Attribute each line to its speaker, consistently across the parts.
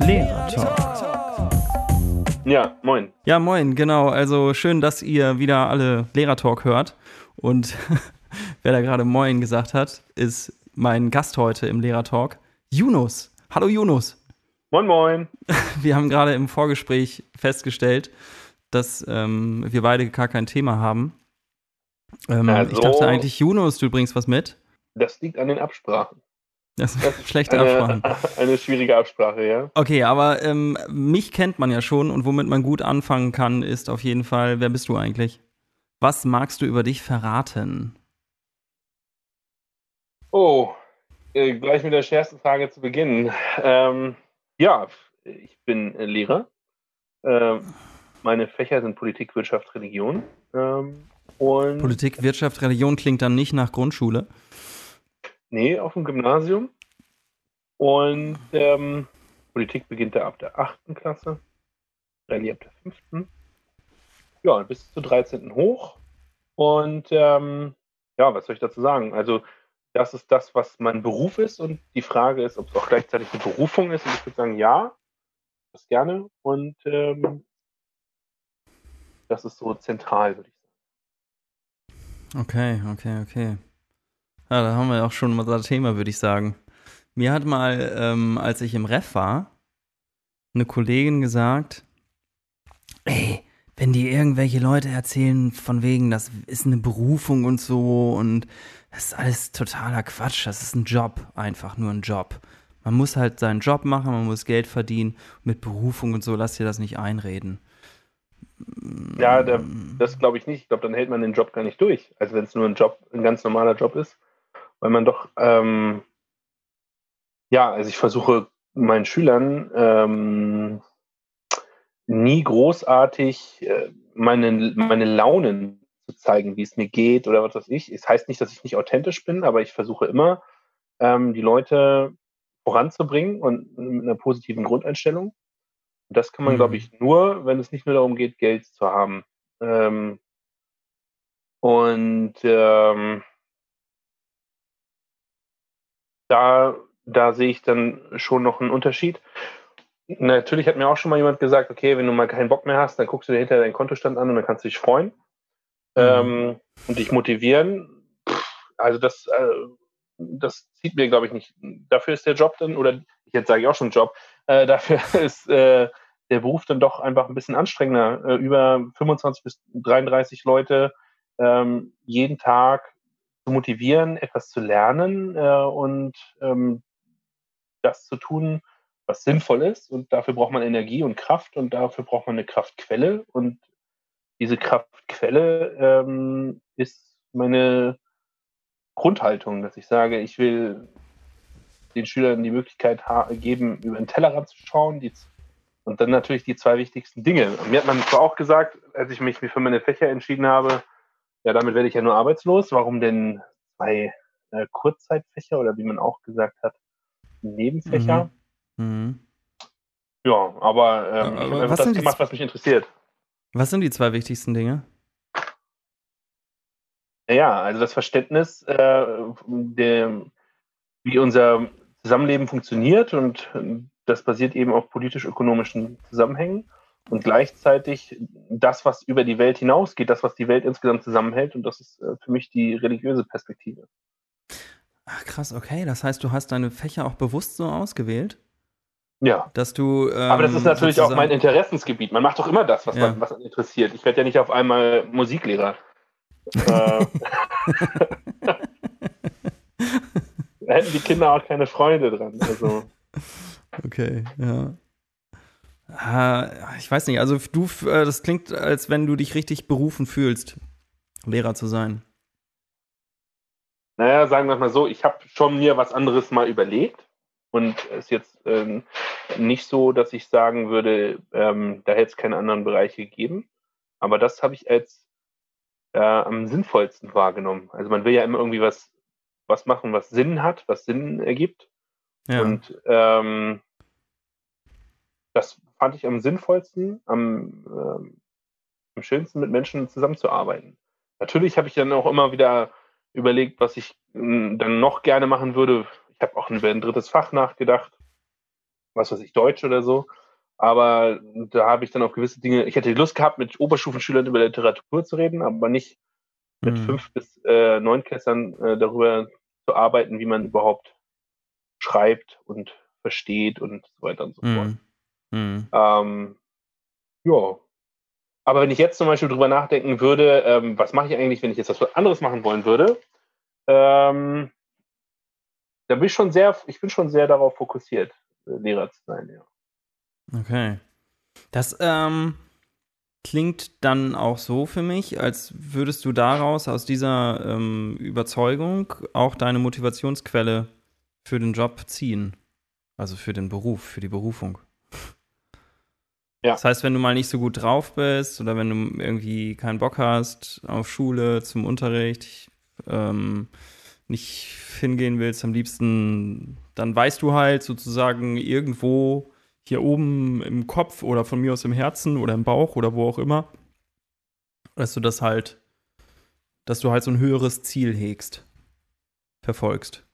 Speaker 1: Lehrer Talk.
Speaker 2: Ja, moin.
Speaker 1: Ja, moin, genau. Also schön, dass ihr wieder alle Lehrer Talk hört. Und wer da gerade Moin gesagt hat, ist mein Gast heute im Lehrer Talk, Yunus. Hallo Yunus.
Speaker 2: Moin, moin.
Speaker 1: Wir haben gerade im Vorgespräch festgestellt, dass ähm, wir beide gar kein Thema haben. Ähm,
Speaker 2: Also-
Speaker 1: Ich dachte eigentlich, Yunus, du bringst was mit.
Speaker 2: Das liegt an den Absprachen.
Speaker 1: Das ist
Speaker 2: ist
Speaker 1: schlechte
Speaker 2: eine,
Speaker 1: Absprachen.
Speaker 2: eine schwierige Absprache, ja.
Speaker 1: Okay, aber ähm, mich kennt man ja schon und womit man gut anfangen kann, ist auf jeden Fall, wer bist du eigentlich? Was magst du über dich verraten?
Speaker 2: Oh, äh, gleich mit der schwersten Frage zu beginnen. Ähm, ja, ich bin äh, Lehrer. Ähm, meine Fächer sind Politik, Wirtschaft, Religion. Ähm, und
Speaker 1: Politik, Wirtschaft, Religion klingt dann nicht nach Grundschule.
Speaker 2: nee, auf dem Gymnasium. Und ähm, Politik beginnt da ab der 8. Klasse, Rallye ab der 5. Ja, bis zur 13. hoch. Und ähm, ja, was soll ich dazu sagen? Also, das ist das, was mein Beruf ist. Und die Frage ist, ob es auch gleichzeitig eine Berufung ist. Und ich würde sagen, ja, das gerne. Und ähm, das ist so zentral, würde ich sagen.
Speaker 1: Okay, okay, okay. Ja, da haben wir auch schon unser Thema, würde ich sagen. Mir hat mal, ähm, als ich im Ref war, eine Kollegin gesagt, ey, wenn dir irgendwelche Leute erzählen, von wegen, das ist eine Berufung und so und das ist alles totaler Quatsch, das ist ein Job, einfach nur ein Job. Man muss halt seinen Job machen, man muss Geld verdienen. Mit Berufung und so, lass dir das nicht einreden.
Speaker 2: Ja, der, das glaube ich nicht. Ich glaube, dann hält man den Job gar nicht durch. Also wenn es nur ein Job, ein ganz normaler Job ist, weil man doch, ähm, ja, also ich versuche meinen Schülern ähm, nie großartig äh, meine, meine Launen zu zeigen, wie es mir geht oder was weiß ich. Es heißt nicht, dass ich nicht authentisch bin, aber ich versuche immer, ähm, die Leute voranzubringen und mit einer positiven Grundeinstellung. Und das kann man,
Speaker 1: Mhm.
Speaker 2: glaube ich, nur, wenn es nicht nur darum geht, Geld zu haben. Ähm, und ähm, da, da sehe ich dann schon noch einen Unterschied. Natürlich hat mir auch schon mal jemand gesagt, okay, wenn du mal keinen Bock mehr hast, dann guckst du dir hinterher deinen Kontostand an und dann kannst du dich freuen ähm, und dich motivieren. Also das, äh, das zieht mir, glaube ich, nicht. Dafür ist der Job dann, oder jetzt sage ich auch schon Job, äh, dafür ist äh, der Beruf dann doch einfach ein bisschen anstrengender. Äh, über 25 bis 33 Leute ähm, jeden Tag zu motivieren, etwas zu lernen äh, und ähm, das zu tun, was sinnvoll ist. Und dafür braucht man Energie und Kraft und dafür braucht man eine Kraftquelle. Und diese Kraftquelle ähm, ist meine Grundhaltung, dass ich sage, ich will den Schülern die Möglichkeit geben, über den Tellerrand zu schauen. Die, und dann natürlich die zwei wichtigsten Dinge. Mir hat man zwar auch gesagt, als ich mich für meine Fächer entschieden habe, ja, damit werde ich ja nur arbeitslos. Warum denn zwei äh, Kurzzeitfächer oder wie man auch gesagt hat, Nebenfächer?
Speaker 1: Mhm.
Speaker 2: Ja, aber ähm,
Speaker 1: Ja,
Speaker 2: ich
Speaker 1: aber
Speaker 2: habe das
Speaker 1: sind die
Speaker 2: gemacht, was mich interessiert.
Speaker 1: Was sind die zwei wichtigsten Dinge?
Speaker 2: Ja, also das Verständnis, äh, der, wie unser Zusammenleben funktioniert und das basiert eben auf politisch-ökonomischen Zusammenhängen und gleichzeitig das, was über die Welt hinausgeht, das, was die Welt insgesamt zusammenhält und das ist äh, für mich die religiöse Perspektive.
Speaker 1: Ach krass, okay. Das heißt, du hast deine Fächer auch bewusst so ausgewählt,
Speaker 2: Ja,
Speaker 1: dass du. Ähm,
Speaker 2: aber das ist natürlich auch mein Interessensgebiet. Man macht doch immer das, was,
Speaker 1: Ja.
Speaker 2: man, was interessiert. Ich werde ja nicht auf einmal Musiklehrer. äh, da hätten die Kinder auch keine Freude dran. Also.
Speaker 1: Okay, ja. Ah, ich weiß nicht, also du, äh, das klingt, als wenn du dich richtig berufen fühlst, Lehrer zu sein.
Speaker 2: Naja, sagen wir mal so, ich habe schon mir was anderes mal überlegt und es ist jetzt ähm, nicht so, dass ich sagen würde, ähm, da hätte es keine anderen Bereiche gegeben. Aber das habe ich als äh, am sinnvollsten wahrgenommen. Also man will ja immer irgendwie was, was machen, was Sinn hat, was Sinn ergibt.
Speaker 1: Ja.
Speaker 2: Und ähm, das fand ich am sinnvollsten, am, ähm, am schönsten mit Menschen zusammenzuarbeiten. Natürlich habe ich dann auch immer wieder überlegt, was ich mh, dann noch gerne machen würde. Ich habe auch über ein drittes Fach nachgedacht. was weiß ich, Deutsch oder so. Aber da habe ich dann auf gewisse Dinge, ich hätte Lust gehabt, mit Oberstufenschülern über Literatur zu reden, aber nicht mit mhm. fünf bis äh, neunklässlern äh, darüber zu arbeiten, wie man überhaupt schreibt und versteht und so weiter und so mhm. fort. Mhm. Ähm, ja. Aber wenn ich jetzt zum Beispiel drüber nachdenken würde, ähm, was mache ich eigentlich, wenn ich jetzt was anderes machen wollen würde, ähm, da bin ich schon sehr, ich bin schon sehr darauf fokussiert, äh, Lehrer zu sein, ja.
Speaker 1: Okay. Das ähm, klingt dann auch so für mich, als würdest du daraus, aus dieser ähm, Überzeugung, auch deine Motivationsquelle für den Job ziehen. Also für den Beruf, für die Berufung. Ja. Das heißt, wenn du mal nicht so gut drauf bist oder wenn du irgendwie keinen Bock hast auf Schule, zum Unterricht, ähm, nicht hingehen willst, am liebsten, dann weißt du halt sozusagen irgendwo hier oben im Kopf oder von mir aus im Herzen oder im Bauch oder wo auch immer, dass du das halt, dass du halt so ein höheres Ziel hegst, verfolgst.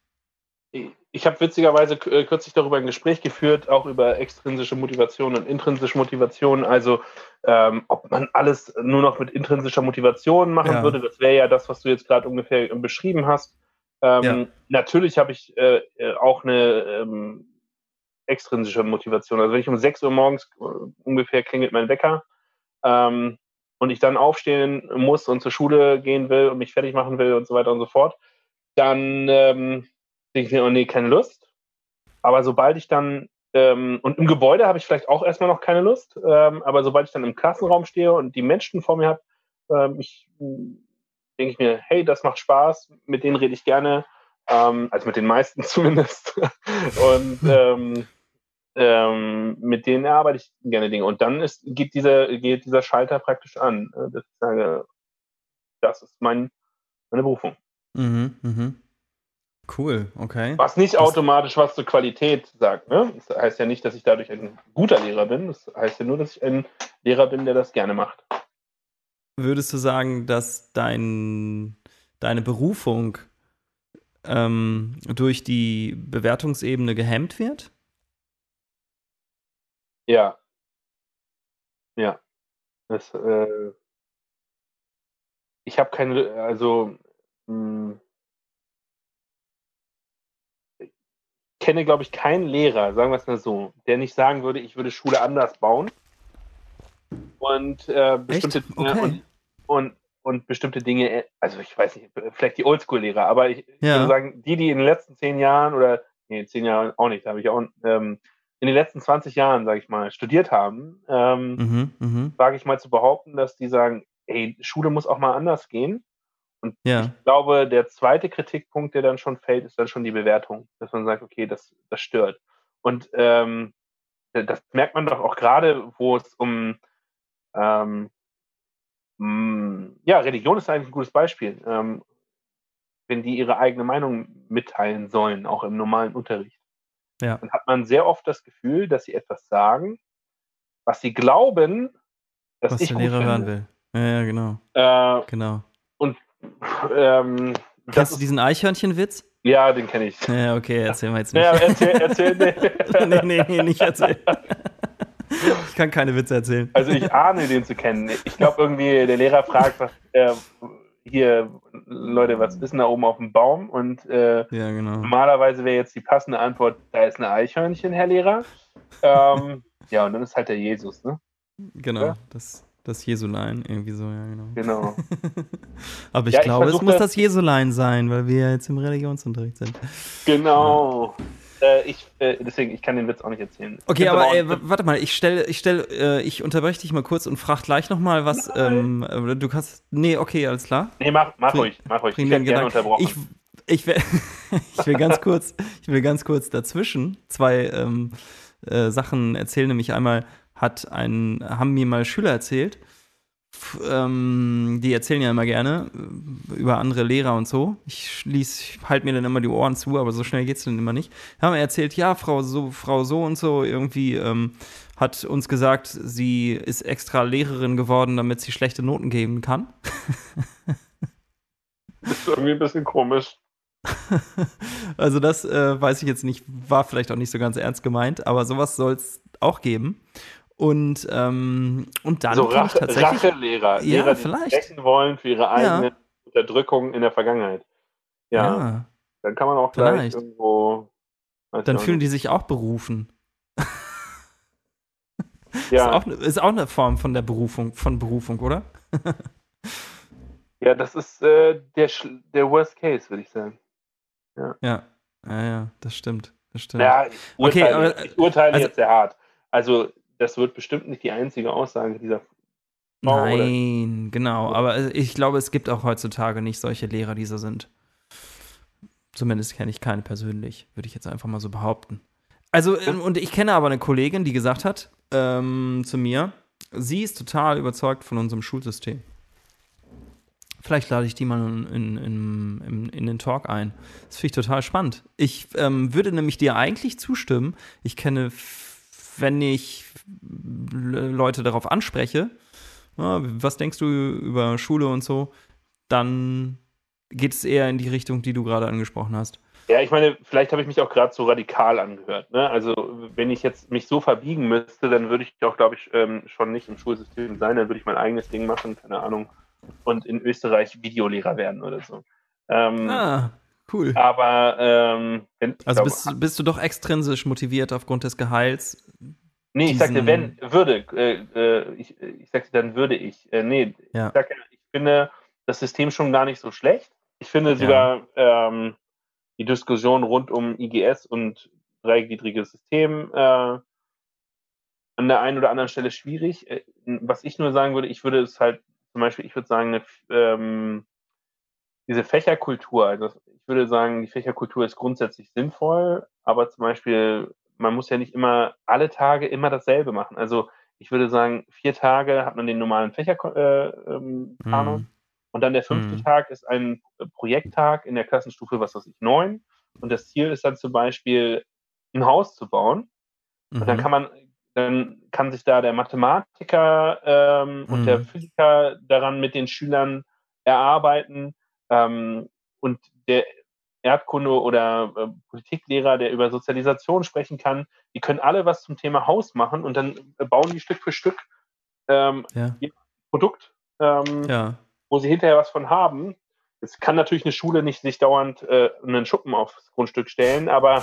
Speaker 2: Ich habe witzigerweise äh, kürzlich darüber ein Gespräch geführt, auch über extrinsische Motivation und intrinsische Motivation. Also, ähm, ob man alles nur noch mit intrinsischer Motivation machen ja. würde, das wäre ja das, was du jetzt gerade ungefähr beschrieben hast. Ähm, ja. Natürlich habe ich äh, äh auch eine ähm, extrinsische Motivation. Also wenn ich um 6 Uhr morgens äh, ungefähr klingelt mein Wecker ähm, und ich dann aufstehen muss und zur Schule gehen will und mich fertig machen will und so weiter und so fort, dann ähm, denke ich mir, oh nee, keine Lust. Aber sobald ich dann, ähm, und im Gebäude habe ich vielleicht auch erstmal noch keine Lust, ähm, aber sobald ich dann im Klassenraum stehe und die Menschen vor mir habe, ähm, ich denke ich mir, hey, das macht Spaß, mit denen rede ich gerne, ähm, also mit den meisten zumindest. und ähm, ähm, mit denen erarbeite ich gerne Dinge. Und dann ist, geht, dieser, geht dieser Schalter praktisch an, äh, dass ich sage, das ist mein, meine Berufung.
Speaker 1: Mhm, mhm. Cool, okay.
Speaker 2: Was nicht das automatisch was zur Qualität sagt. Ne? Das heißt ja nicht, dass ich dadurch ein guter Lehrer bin. Das heißt ja nur, dass ich ein Lehrer bin, der das gerne macht.
Speaker 1: Würdest du sagen, dass dein, deine Berufung ähm, durch die Bewertungsebene gehemmt wird?
Speaker 2: Ja. Ja. Das, äh, ich habe keine, also mh, kenne, glaube ich, keinen Lehrer, sagen wir es mal so, der nicht sagen würde, ich würde Schule anders bauen und äh, bestimmte okay. und, und, und, bestimmte Dinge, also ich weiß nicht, vielleicht die Oldschool-Lehrer, aber ich, ja. würde sagen, die, die in den letzten zehn Jahren oder nee, zehn Jahren auch nicht, da habe ich auch ähm, in den letzten 20 Jahren, sage ich mal, studiert haben, ähm, mhm, mh. wage ich mal zu behaupten, dass die sagen, hey, Schule muss auch mal anders gehen. Und ja. ich glaube, der zweite Kritikpunkt, der dann schon fällt, ist dann schon die Bewertung, dass man sagt, okay, das, das stört. Und ähm, das merkt man doch auch gerade, wo es um ähm, mm, ja, Religion ist eigentlich ein gutes Beispiel. Ähm, wenn die ihre eigene Meinung mitteilen sollen, auch im normalen Unterricht ja. dann hat man sehr oft das Gefühl, dass sie etwas sagen, was sie glauben, dass was ich der Lehrer hören will.
Speaker 1: Ja, ja genau. Äh, genau.
Speaker 2: Und ähm,
Speaker 1: Kennst du diesen Eichhörnchenwitz?
Speaker 2: Ja, den kenne ich.
Speaker 1: Ja, okay, erzähl mal jetzt nicht.
Speaker 2: Ja, erzähl, erzähl
Speaker 1: nee. nee, nee, nee, nicht erzählen. Ich kann keine Witze erzählen.
Speaker 2: Also ich ahne den zu kennen. Ich glaube irgendwie, der Lehrer fragt, was, äh, hier, Leute, was ist denn da oben auf dem Baum? Und äh, ja, genau. normalerweise wäre jetzt die passende Antwort, da ist eine Eichhörnchen, Herr Lehrer. Ähm, ja, und dann ist halt der Jesus, ne?
Speaker 1: Genau, ja? das, das Jesulein, irgendwie so, ja, genau.
Speaker 2: Genau.
Speaker 1: Aber ich ja, glaube, ich es muss das Jesulein sein, weil wir ja jetzt im Religionsunterricht sind.
Speaker 2: Genau. Ja. Äh, ich, äh, deswegen, ich kann den Witz auch nicht erzählen.
Speaker 1: Okay, aber ey, warte mal, ich stelle, ich stelle, äh, ich unterbreche dich mal kurz und frage gleich nochmal, was, ähm, äh, du kannst, nee, okay, alles klar.
Speaker 2: Nee, mach, mach ruhig, mach ruhig.
Speaker 1: Ich werde gerne unterbrochen. Ich, ich, will, ich will ganz kurz, ich will ganz kurz dazwischen zwei ähm, äh, Sachen erzählen, nämlich einmal hat ein, haben mir mal Schüler erzählt, ähm, die erzählen ja immer gerne äh, über andere Lehrer und so. Ich schließe, halte mir dann immer die Ohren zu, aber so schnell geht es dann immer nicht. Haben erzählt, ja, Frau so, Frau so und so irgendwie ähm, hat uns gesagt, sie ist extra Lehrerin geworden, damit sie schlechte Noten geben kann.
Speaker 2: das ist irgendwie ein bisschen komisch.
Speaker 1: also das äh, weiß ich jetzt nicht, war vielleicht auch nicht so ganz ernst gemeint, aber sowas soll es auch geben. Und, ähm, und dann
Speaker 2: so Rache, tatsächlich, Rachelehrer,
Speaker 1: ja,
Speaker 2: Lehrer,
Speaker 1: die vielleicht.
Speaker 2: sprechen wollen für ihre eigene ja. Unterdrückung in der Vergangenheit. Ja, ja, dann kann man auch gleich vielleicht. irgendwo.
Speaker 1: Dann fühlen die sich auch berufen. ja. Ist auch, ist auch eine Form von der Berufung, von Berufung, oder?
Speaker 2: ja, das ist äh, der, der Worst Case, würde ich sagen.
Speaker 1: Ja. ja, ja, ja, das stimmt. Das stimmt.
Speaker 2: Ja, ich urteile, okay, aber, ich urteile also, jetzt sehr hart. Also, das wird bestimmt nicht die einzige Aussage dieser
Speaker 1: Frau. Nein, oder? genau. Aber ich glaube, es gibt auch heutzutage nicht solche Lehrer, die so sind. Zumindest kenne ich keine persönlich, würde ich jetzt einfach mal so behaupten. Also, ähm, und ich kenne aber eine Kollegin, die gesagt hat ähm, zu mir, sie ist total überzeugt von unserem Schulsystem. Vielleicht lade ich die mal in, in, in, in den Talk ein. Das finde ich total spannend. Ich ähm, würde nämlich dir eigentlich zustimmen. Ich kenne, wenn ich Leute darauf anspreche, ja, was denkst du über Schule und so, dann geht es eher in die Richtung, die du gerade angesprochen hast.
Speaker 2: Ja, ich meine, vielleicht habe ich mich auch gerade so radikal angehört. Ne? Also, wenn ich jetzt mich so verbiegen müsste, dann würde ich auch, glaube ich, ähm, schon nicht im Schulsystem sein. Dann würde ich mein eigenes Ding machen, keine Ahnung und in Österreich Videolehrer werden oder so. Ähm,
Speaker 1: ah, cool.
Speaker 2: Aber ähm,
Speaker 1: wenn, also glaub, bist, bist, du doch extrinsisch motiviert aufgrund des Gehalts?
Speaker 2: Nee, ich sagte, wenn, würde, äh, äh, ich, ich sagte, dann würde ich. Äh, nee, ja. ich sagte, ich finde das System schon gar nicht so schlecht. Ich finde sogar ja. ähm, die Diskussion rund um IGS und dreigliedriges System äh, an der einen oder anderen Stelle schwierig. Äh, was ich nur sagen würde, ich würde es halt zum Beispiel, ich würde sagen, eine, ähm, diese Fächerkultur, also ich würde sagen, die Fächerkultur ist grundsätzlich sinnvoll, aber zum Beispiel, man muss ja nicht immer alle Tage immer dasselbe machen. Also ich würde sagen, vier Tage hat man den normalen Fächerplanung äh, ähm, mhm. und dann der fünfte mhm. Tag ist ein Projekttag in der Klassenstufe, was weiß ich, neun. Und das Ziel ist dann zum Beispiel, ein Haus zu bauen. Mhm. Und dann mhm. kann man dann kann sich da der Mathematiker ähm, und der mhm. Physiker daran mit den Schülern erarbeiten ähm, und der Erdkunde oder äh, Politiklehrer, der über Sozialisation sprechen kann, die können alle was zum Thema Haus machen und dann bauen die Stück für Stück ähm, ja. Produkt, ähm, ja. wo sie hinterher was von haben. Es kann natürlich eine Schule nicht sich dauernd äh, einen Schuppen aufs Grundstück stellen, aber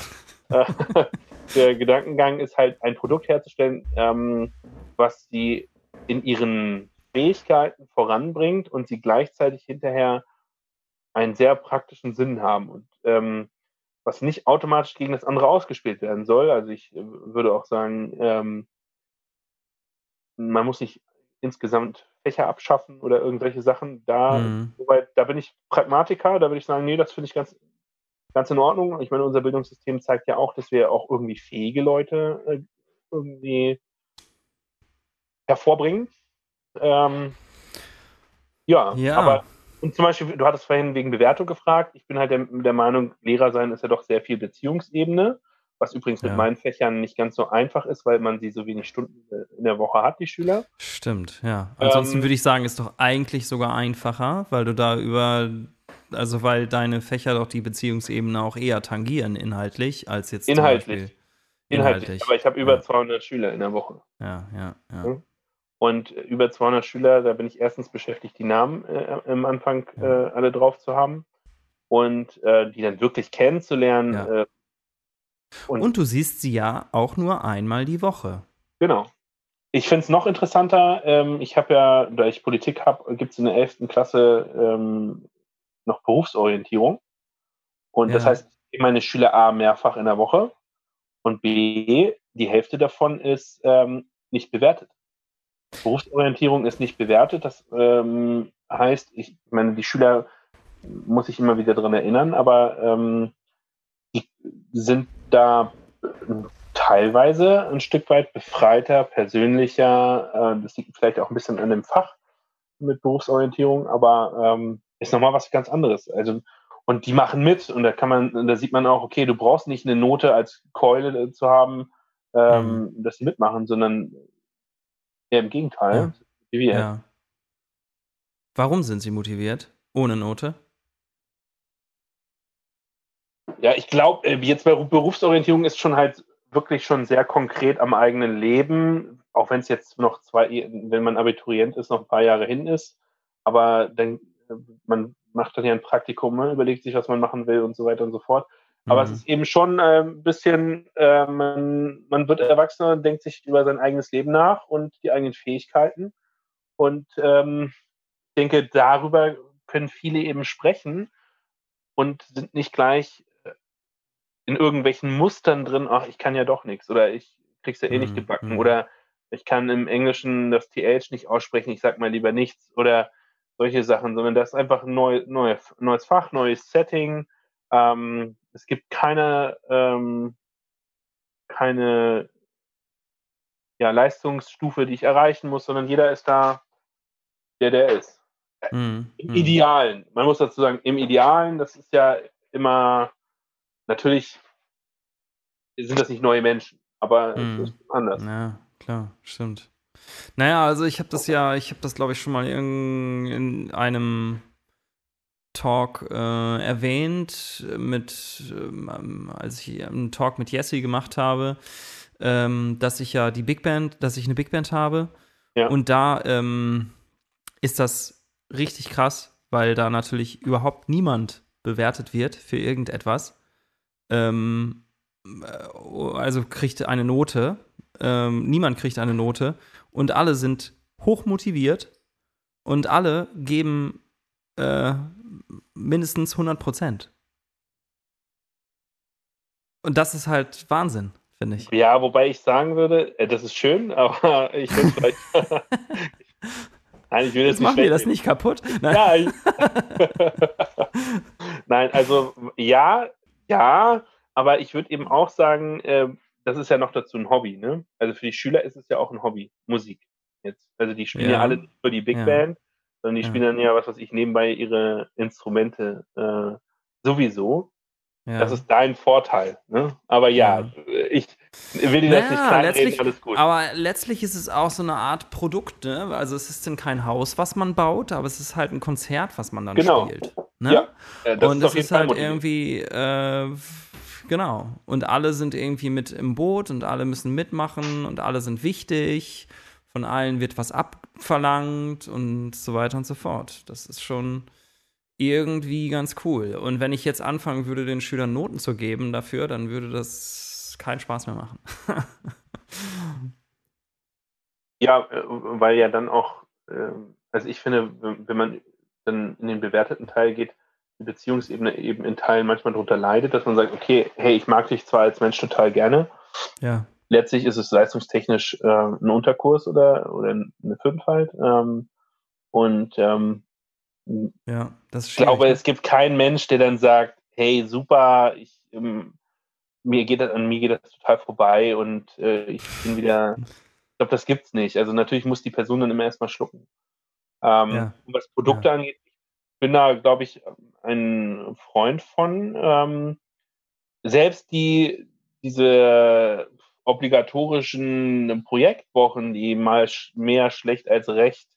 Speaker 2: äh, der Gedankengang ist halt, ein Produkt herzustellen, ähm, was sie in ihren Fähigkeiten voranbringt und sie gleichzeitig hinterher einen sehr praktischen Sinn haben und ähm, was nicht automatisch gegen das andere ausgespielt werden soll. Also ich äh, würde auch sagen, ähm, man muss nicht insgesamt Fächer abschaffen oder irgendwelche Sachen. Da, mhm. soweit, da bin ich Pragmatiker, da würde ich sagen, nee, das finde ich ganz ganz in Ordnung. Ich meine, unser Bildungssystem zeigt ja auch, dass wir auch irgendwie fähige Leute äh, irgendwie hervorbringen. Ähm, ja, ja, aber und zum Beispiel, du hattest vorhin wegen Bewertung gefragt. Ich bin halt der, der Meinung, Lehrer sein ist ja doch sehr viel Beziehungsebene, was übrigens ja. mit meinen Fächern nicht ganz so einfach ist, weil man sie so wenig Stunden in der Woche hat, die Schüler.
Speaker 1: Stimmt, ja. Ansonsten ähm, würde ich sagen, ist doch eigentlich sogar einfacher, weil du da über also weil deine Fächer doch die Beziehungsebene auch eher tangieren inhaltlich als jetzt
Speaker 2: inhaltlich. Inhaltlich. inhaltlich. Aber ich habe über ja. 200 Schüler in der Woche.
Speaker 1: Ja, ja, ja.
Speaker 2: Und über 200 Schüler, da bin ich erstens beschäftigt, die Namen äh, am Anfang äh, alle drauf zu haben und äh, die dann wirklich kennenzulernen. Ja. Äh,
Speaker 1: und, und, du siehst sie ja auch nur einmal die Woche.
Speaker 2: Genau. Ich finde es noch interessanter. Ähm, ich habe ja, da ich Politik habe, gibt es in der 11. Klasse ähm, noch Berufsorientierung. Und ja. das heißt, ich meine Schüler A mehrfach in der Woche und B, die Hälfte davon ist ähm, nicht bewertet. Berufsorientierung ist nicht bewertet. Das ähm, heißt, ich meine, die Schüler muss ich immer wieder daran erinnern, aber ähm, die sind da teilweise ein Stück weit befreiter, persönlicher. Äh, das liegt vielleicht auch ein bisschen an dem Fach mit Berufsorientierung, aber ähm, ist nochmal was ganz anderes. Also, und die machen mit und da kann man, da sieht man auch, okay, du brauchst nicht eine Note als Keule zu haben, ähm, mhm. dass sie mitmachen, sondern eher im Gegenteil.
Speaker 1: Ja. ja. Warum sind sie motiviert? Ohne Note?
Speaker 2: ja, ich glaube, äh, jetzt bei Berufsorientierung ist schon halt wirklich schon sehr konkret am eigenen Leben, auch wenn es jetzt noch zwei, wenn man Abiturient ist, noch ein paar Jahre hin ist. Aber dann, äh, man macht dann ja ein Praktikum, ne, überlegt sich, was man machen will und so weiter und so fort. Aber mhm. es ist eben schon äh, ein bisschen, äh, man, man wird Erwachsener und denkt sich über sein eigenes Leben nach und die eigenen Fähigkeiten. Und ähm, ich denke, darüber können viele eben sprechen und sind nicht gleich äh, in irgendwelchen Mustern drin, ach, ich kann ja doch nichts oder ich krieg's ja eh mhm. nicht gebacken mhm. oder ich kann im Englischen das TH nicht aussprechen, ich sag mal lieber nichts oder solche Sachen, sondern das ist einfach ein neu, neu, neues Fach, neues Setting. Ähm, es gibt keine, ähm, keine ja, Leistungsstufe, die ich erreichen muss, sondern jeder ist da, der der ist. Mhm. Im mhm. Idealen. Man muss dazu sagen, im Idealen, das ist ja immer, natürlich sind das nicht neue Menschen, aber mhm. es ist anders.
Speaker 1: Ja, klar, stimmt. Naja, also ich habe das ja, ich habe das glaube ich schon mal in, in einem Talk äh, erwähnt, mit, ähm, als ich einen Talk mit Jesse gemacht habe, ähm, dass ich ja die Big Band, dass ich eine Big Band habe. Ja. Und da ähm, ist das richtig krass, weil da natürlich überhaupt niemand bewertet wird für irgendetwas. Ähm, äh, also kriegt eine Note. Ähm, niemand kriegt eine Note. Und alle sind hoch motiviert und alle geben äh, mindestens 100 Prozent. Und das ist halt Wahnsinn, finde ich.
Speaker 2: Ja, wobei ich sagen würde, äh, das ist schön, aber ich würde vielleicht.
Speaker 1: Nein, ich will jetzt, jetzt nicht. Machen wir das nicht kaputt?
Speaker 2: Nein. Ja, ich... Nein, also ja, ja, aber ich würde eben auch sagen, äh, das ist ja noch dazu ein Hobby, ne? Also für die Schüler ist es ja auch ein Hobby, Musik. Jetzt. Also die spielen ja, ja alle für die Big ja. Band, sondern die ja. spielen dann ja, was weiß ich, nebenbei ihre Instrumente äh, sowieso. Ja. Das ist dein Vorteil. Ne? Aber ja, ja. ich will dir das nicht kleinreden, alles gut.
Speaker 1: Aber letztlich ist es auch so eine Art Produkt. Ne? Also es ist dann kein Haus, was man baut, aber es ist halt ein Konzert, was man dann genau. spielt. Ne? Ja, äh, das Und es ist, ist halt irgendwie, äh, genau. Und alle sind irgendwie mit im Boot und alle müssen mitmachen und alle sind wichtig von allen wird was abverlangt und so weiter und so fort. Das ist schon irgendwie ganz cool. Und wenn ich jetzt anfangen würde, den Schülern Noten zu geben dafür, dann würde das keinen Spaß mehr machen.
Speaker 2: ja, äh, weil ja dann auch, ähm, also ich finde, wenn man dann in den bewerteten Teil geht, die Beziehungsebene eben in Teilen manchmal darunter leidet, dass man sagt, okay, hey, ich mag dich zwar als Mensch total gerne,
Speaker 1: ja
Speaker 2: letztlich ist es leistungstechnisch äh, ein Unterkurs oder, oder eine 5 halt. Ähm, und ähm,
Speaker 1: ja, das
Speaker 2: ich glaube, es gibt keinen Mensch, der dann sagt, hey, super, ich, ähm, mir geht das, an mir geht das total vorbei und äh, ich bin wieder. Ich glaube, das gibt's nicht. Also natürlich muss die Person dann immer erstmal schlucken. Ähm, ja. Was Produkte ja. angeht, ich bin da, glaube ich, ein Freund von. Ähm, selbst die, diese obligatorischen Projektwochen, die mal mehr schlecht als recht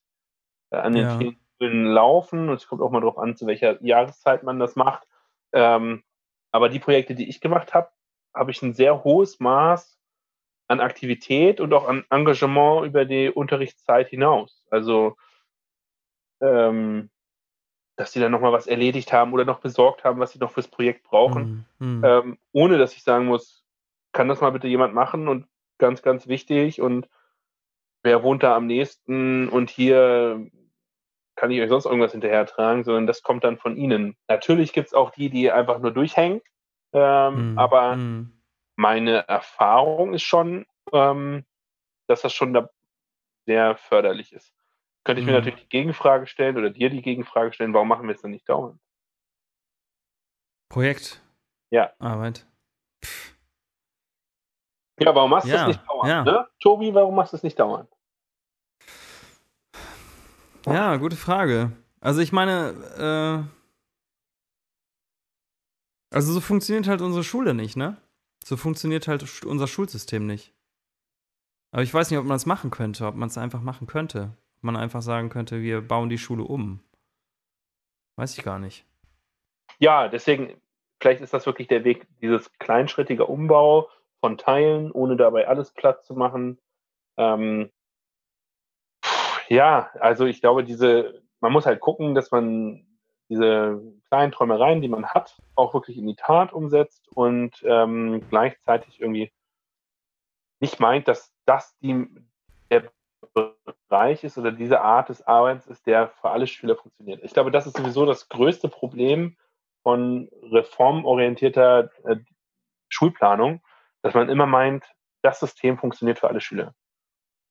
Speaker 2: äh, an den ja. Schulen laufen. Und es kommt auch mal darauf an, zu welcher Jahreszeit man das macht. Ähm, aber die Projekte, die ich gemacht habe, habe ich ein sehr hohes Maß an Aktivität und auch an Engagement über die Unterrichtszeit hinaus. Also, ähm, dass sie dann nochmal was erledigt haben oder noch besorgt haben, was sie noch fürs Projekt brauchen, mhm. ähm, ohne dass ich sagen muss, kann das mal bitte jemand machen und ganz, ganz wichtig und wer wohnt da am nächsten und hier kann ich euch sonst irgendwas hinterher tragen, sondern das kommt dann von ihnen. Natürlich gibt es auch die, die einfach nur durchhängen, ähm, mm, aber mm. meine Erfahrung ist schon, ähm, dass das schon da sehr förderlich ist. Könnte ich mm. mir natürlich die Gegenfrage stellen oder dir die Gegenfrage stellen, warum machen wir es denn nicht dauernd?
Speaker 1: Projekt.
Speaker 2: Ja.
Speaker 1: Arbeit. Pff.
Speaker 2: Ja, warum machst du ja, das nicht dauernd? Ja. Ne? Tobi, warum machst du es nicht dauernd?
Speaker 1: Ja, gute Frage. Also ich meine, äh, also so funktioniert halt unsere Schule nicht, ne? So funktioniert halt unser Schulsystem nicht. Aber ich weiß nicht, ob man das machen könnte, ob man es einfach machen könnte. Ob man einfach sagen könnte, wir bauen die Schule um. Weiß ich gar nicht.
Speaker 2: Ja, deswegen vielleicht ist das wirklich der Weg, dieses kleinschrittige Umbau von Teilen, ohne dabei alles platt zu machen. Ähm, ja, also ich glaube, diese, man muss halt gucken, dass man diese kleinen Träumereien, die man hat, auch wirklich in die Tat umsetzt und ähm, gleichzeitig irgendwie nicht meint, dass das die, der Bereich ist oder diese Art des Arbeits ist, der für alle Schüler funktioniert. Ich glaube, das ist sowieso das größte Problem von reformorientierter äh, Schulplanung, dass man immer meint, das System funktioniert für alle Schüler.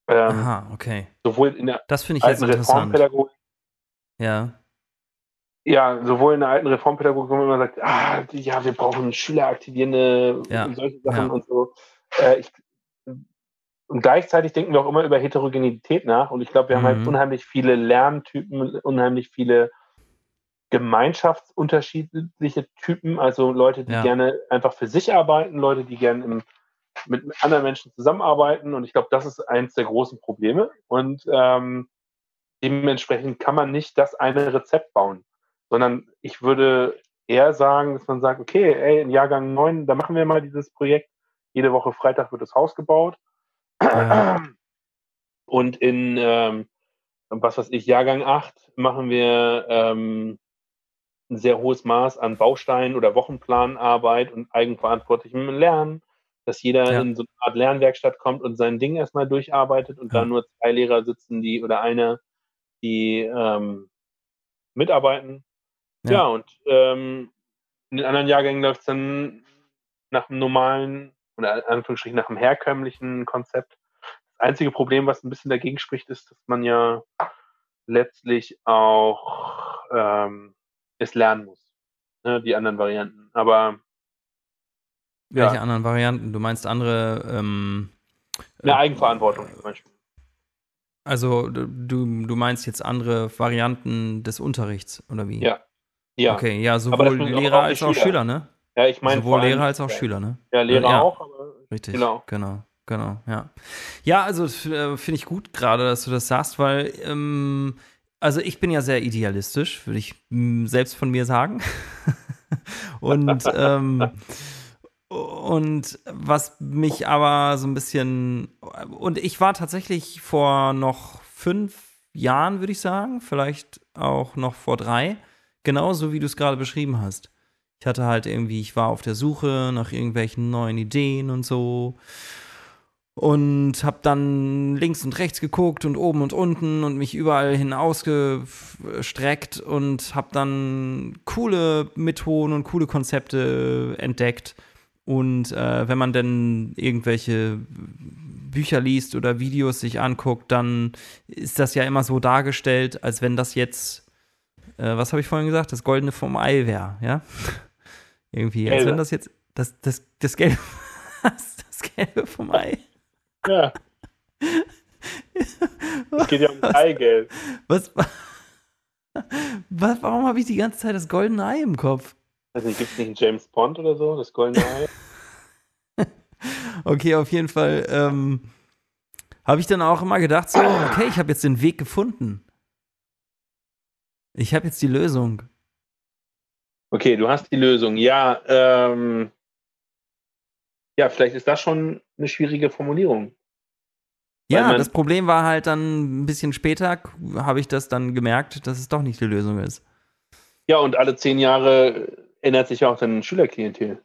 Speaker 1: Ähm, Aha, okay.
Speaker 2: Sowohl in der
Speaker 1: das ich jetzt Reformpädagogik. Ja.
Speaker 2: Ja, sowohl in der alten Reformpädagogik, wo man immer sagt, ah, ja, wir brauchen schüleraktivierende
Speaker 1: ja.
Speaker 2: und solche Sachen ja. und so. Äh, ich, und gleichzeitig denken wir auch immer über Heterogenität nach. Und ich glaube, wir mhm. haben halt mhm. unheimlich viele Lerntypen, unheimlich viele gemeinschaftsunterschiedliche Typen, also Leute, die ja. gerne einfach für sich arbeiten, Leute, die gerne im, mit, anderen Menschen zusammenarbeiten. Und ich glaube, das ist eins der großen Probleme. Und ähm, dementsprechend kann man nicht das eine Rezept bauen, sondern ich würde eher sagen, dass man sagt, okay, ey, in Jahrgang 9, da machen wir mal dieses Projekt. Jede Woche Freitag wird das Haus gebaut. Ja. Und in, ähm, was weiß ich, Jahrgang 8 machen wir ähm, ein sehr hohes Maß an Bausteinen oder Wochenplanarbeit und eigenverantwortlichem Lernen, dass jeder ja. in so eine Art Lernwerkstatt kommt und sein Ding erstmal durcharbeitet und ja. da nur zwei Lehrer sitzen, die oder einer, die ähm, mitarbeiten. Ja, ja und ähm, in den anderen Jahrgängen läuft es dann nach einem normalen oder in Anführungsstrichen nach einem herkömmlichen Konzept. Das einzige Problem, was ein bisschen dagegen spricht, ist, dass man ja letztlich auch ähm, es lernen muss. Ne, die anderen Varianten. Aber
Speaker 1: welche ja. anderen Varianten? Du meinst andere ähm,
Speaker 2: Eine Eigenverantwortung zum Beispiel.
Speaker 1: Also du, du meinst jetzt andere Varianten des Unterrichts, oder wie?
Speaker 2: Ja. ja.
Speaker 1: Okay, ja, sowohl Lehrer auch als auch Schüler. Schüler, ne?
Speaker 2: Ja, ich meine.
Speaker 1: Sowohl Lehrer als auch Schüler, ne?
Speaker 2: Ja, Lehrer ja. auch, aber.
Speaker 1: Richtig. Genau. Genau. Genau, ja. Ja, also äh, finde ich gut gerade, dass du das sagst, weil ähm, also ich bin ja sehr idealistisch, würde ich hm, selbst von mir sagen. und, ähm, und was mich aber so ein bisschen, und ich war tatsächlich vor noch fünf Jahren, würde ich sagen, vielleicht auch noch vor drei, genauso wie du es gerade beschrieben hast. Ich hatte halt irgendwie, ich war auf der Suche nach irgendwelchen neuen Ideen und so und habe dann links und rechts geguckt und oben und unten und mich überall hin ausgestreckt und habe dann coole Methoden und coole Konzepte entdeckt. Und äh, wenn man denn irgendwelche Bücher liest oder Videos sich anguckt, dann ist das ja immer so dargestellt, als wenn das jetzt, äh, was habe ich vorhin gesagt, das Goldene vom Ei wäre, ja? Irgendwie, als wenn das jetzt, das, das, das Gelbe, das Gelbe vom Ei.
Speaker 2: Ja. Es geht ja um Eigelb.
Speaker 1: Was, was, warum habe ich die ganze Zeit das goldene Ei im Kopf?
Speaker 2: Also gibt es nicht einen James Bond oder so, das goldene Ei?
Speaker 1: okay, auf jeden Fall ähm, habe ich dann auch immer gedacht, so, okay, ich habe jetzt den Weg gefunden. Ich habe jetzt die Lösung.
Speaker 2: Okay, du hast die Lösung. Ja, ähm, ja, vielleicht ist das schon eine schwierige Formulierung.
Speaker 1: Ja, das Problem war halt dann ein bisschen später, habe ich das dann gemerkt, dass es doch nicht die Lösung ist.
Speaker 2: Ja, und alle zehn Jahre ändert sich ja auch dann Schülerklientel.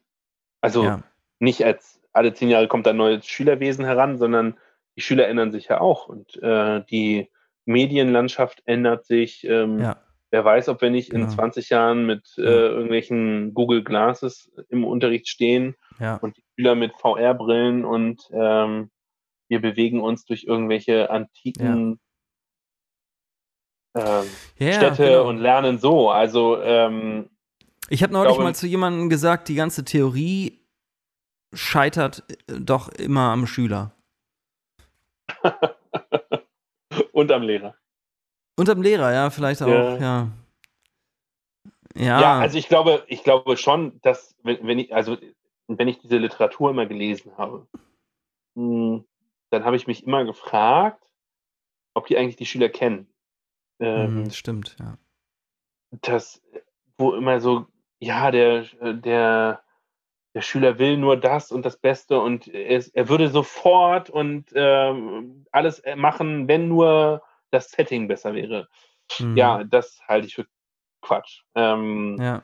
Speaker 2: Also ja. nicht als alle zehn Jahre kommt ein neues Schülerwesen heran, sondern die Schüler ändern sich ja auch und äh, die Medienlandschaft ändert sich. Ähm, ja. Wer weiß, ob wir nicht genau. in 20 Jahren mit äh, irgendwelchen Google Glasses im Unterricht stehen
Speaker 1: ja.
Speaker 2: und die Schüler mit VR-Brillen und ähm, wir bewegen uns durch irgendwelche antiken ja. ähm, ja, Städte genau. und lernen so. Also ähm,
Speaker 1: ich habe neulich glaube, mal zu jemandem gesagt, die ganze Theorie scheitert äh, doch immer am Schüler.
Speaker 2: und am Lehrer.
Speaker 1: Und am Lehrer, ja, vielleicht auch, ja. ja.
Speaker 2: Ja. ja, also ich glaube, ich glaube schon, dass wenn, wenn ich, also wenn ich diese Literatur immer gelesen habe, hm, dann habe ich mich immer gefragt, ob die eigentlich die Schüler kennen.
Speaker 1: Ähm, mhm, stimmt, ja.
Speaker 2: Das, wo immer so ja, der, der, der Schüler will nur das und das Beste und er, er würde sofort und äh, alles machen, wenn nur das Setting besser wäre. Mhm. Ja, das halte ich für Quatsch. Ähm, ja.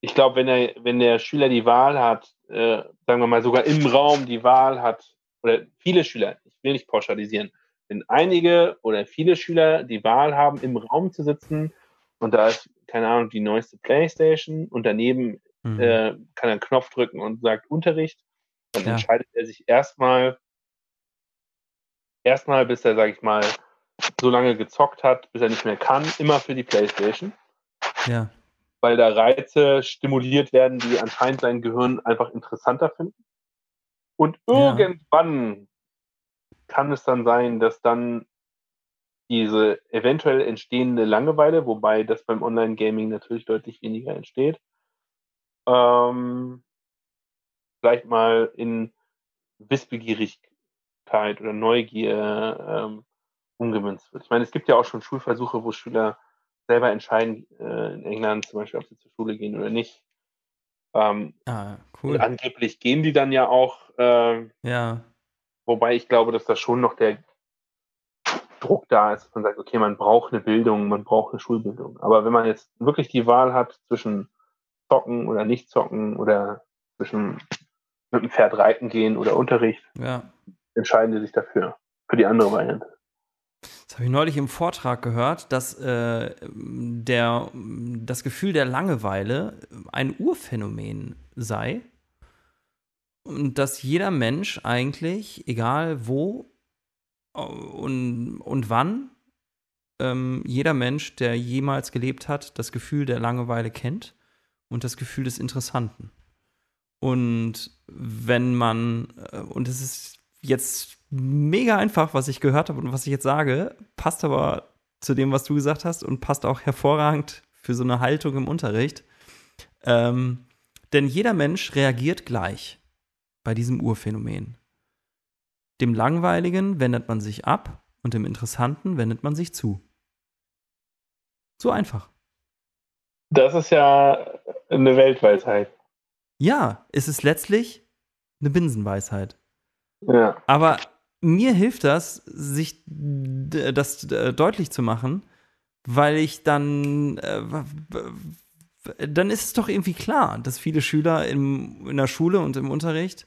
Speaker 2: Ich glaube, wenn, er, wenn der Schüler die Wahl hat, äh, sagen wir mal sogar im Raum die Wahl hat, oder viele Schüler, ich will nicht pauschalisieren, wenn einige oder viele Schüler die Wahl haben, im Raum zu sitzen und da ist, keine Ahnung, die neueste Playstation und daneben mhm. äh, kann er einen Knopf drücken und sagt Unterricht, dann ja. entscheidet er sich erstmal, erstmal, bis er, sage ich mal, so lange gezockt hat, bis er nicht mehr kann, immer für die Playstation.
Speaker 1: Ja.
Speaker 2: Weil da Reize stimuliert werden, die anscheinend sein Gehirn einfach interessanter finden. Und irgendwann ja. kann es dann sein, dass dann diese eventuell entstehende Langeweile, wobei das beim Online-Gaming natürlich deutlich weniger entsteht, ähm, vielleicht mal in Wissbegierigkeit oder Neugier ähm, umgemünzt wird. Ich meine, es gibt ja auch schon Schulversuche, wo Schüler selber entscheiden, äh, in England zum Beispiel, ob sie zur Schule gehen oder nicht. Ähm,
Speaker 1: ah, cool.
Speaker 2: Angeblich gehen die dann ja auch. Äh,
Speaker 1: ja.
Speaker 2: Wobei ich glaube, dass da schon noch der Druck da ist, dass man sagt, okay, man braucht eine Bildung, man braucht eine Schulbildung. Aber wenn man jetzt wirklich die Wahl hat zwischen zocken oder nicht zocken oder zwischen mit dem Pferd reiten gehen oder Unterricht,
Speaker 1: ja.
Speaker 2: entscheiden die sich dafür, für die andere Variante.
Speaker 1: Das habe ich neulich im Vortrag gehört, dass äh, der, das Gefühl der Langeweile ein Urphänomen sei und dass jeder Mensch eigentlich, egal wo und, und wann, ähm, jeder Mensch, der jemals gelebt hat, das Gefühl der Langeweile kennt und das Gefühl des Interessanten. Und wenn man, äh, und es ist jetzt mega einfach, was ich gehört habe und was ich jetzt sage, passt aber zu dem, was du gesagt hast und passt auch hervorragend für so eine Haltung im Unterricht. Ähm, denn jeder Mensch reagiert gleich bei diesem Urphänomen. Dem Langweiligen wendet man sich ab und dem Interessanten wendet man sich zu. So einfach.
Speaker 2: Das ist ja eine Weltweisheit.
Speaker 1: Ja, es ist letztlich eine Binsenweisheit.
Speaker 2: Ja.
Speaker 1: Aber mir hilft das, sich das äh, deutlich zu machen, weil ich dann, äh, dann ist es doch irgendwie klar, dass viele Schüler im, in der Schule und im Unterricht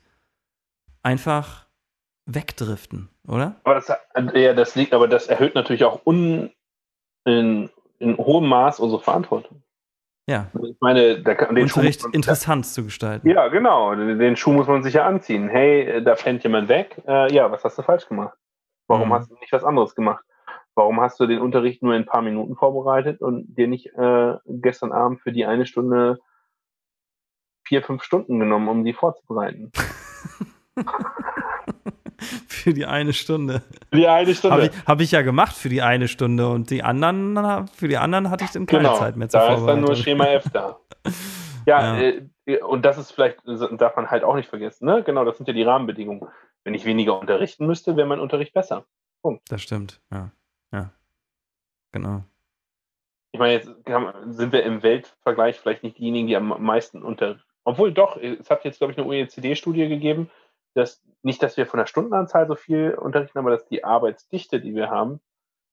Speaker 1: einfach wegdriften, oder?
Speaker 2: Aber das, ja, das liegt, aber das erhöht natürlich auch un, in, in hohem Maß unsere Verantwortung.
Speaker 1: Ja.
Speaker 2: Also ich meine, da kann,
Speaker 1: den Unterricht man, interessant zu gestalten.
Speaker 2: Ja, genau. Den Schuh muss man sich ja anziehen. Hey, da pennt jemand weg. Äh, ja, was hast du falsch gemacht? Warum mhm. hast du nicht was anderes gemacht? Warum hast du den Unterricht nur in ein paar Minuten vorbereitet und dir nicht äh, gestern Abend für die eine Stunde vier, fünf Stunden genommen, um die vorzubereiten?
Speaker 1: für die eine Stunde.
Speaker 2: Für die eine Stunde.
Speaker 1: Habe ich, hab ich, ja gemacht für die eine Stunde und die anderen, für die anderen hatte ich dann keine genau, Zeit mehr zu
Speaker 2: Da ist dann nur Schema F da. ja, ja. Äh, und das ist vielleicht, darf man halt auch nicht vergessen, ne? Genau, das sind ja die Rahmenbedingungen. Wenn ich weniger unterrichten müsste, wäre mein Unterricht besser. Punkt.
Speaker 1: Das stimmt, ja. Ja. Genau.
Speaker 2: Ich meine, jetzt sind wir im Weltvergleich vielleicht nicht diejenigen, die am meisten unter. Obwohl doch, es hat jetzt, glaube ich, eine OECD-Studie gegeben, dass nicht, dass wir von der Stundenanzahl so viel unterrichten, aber dass die Arbeitsdichte, die wir haben,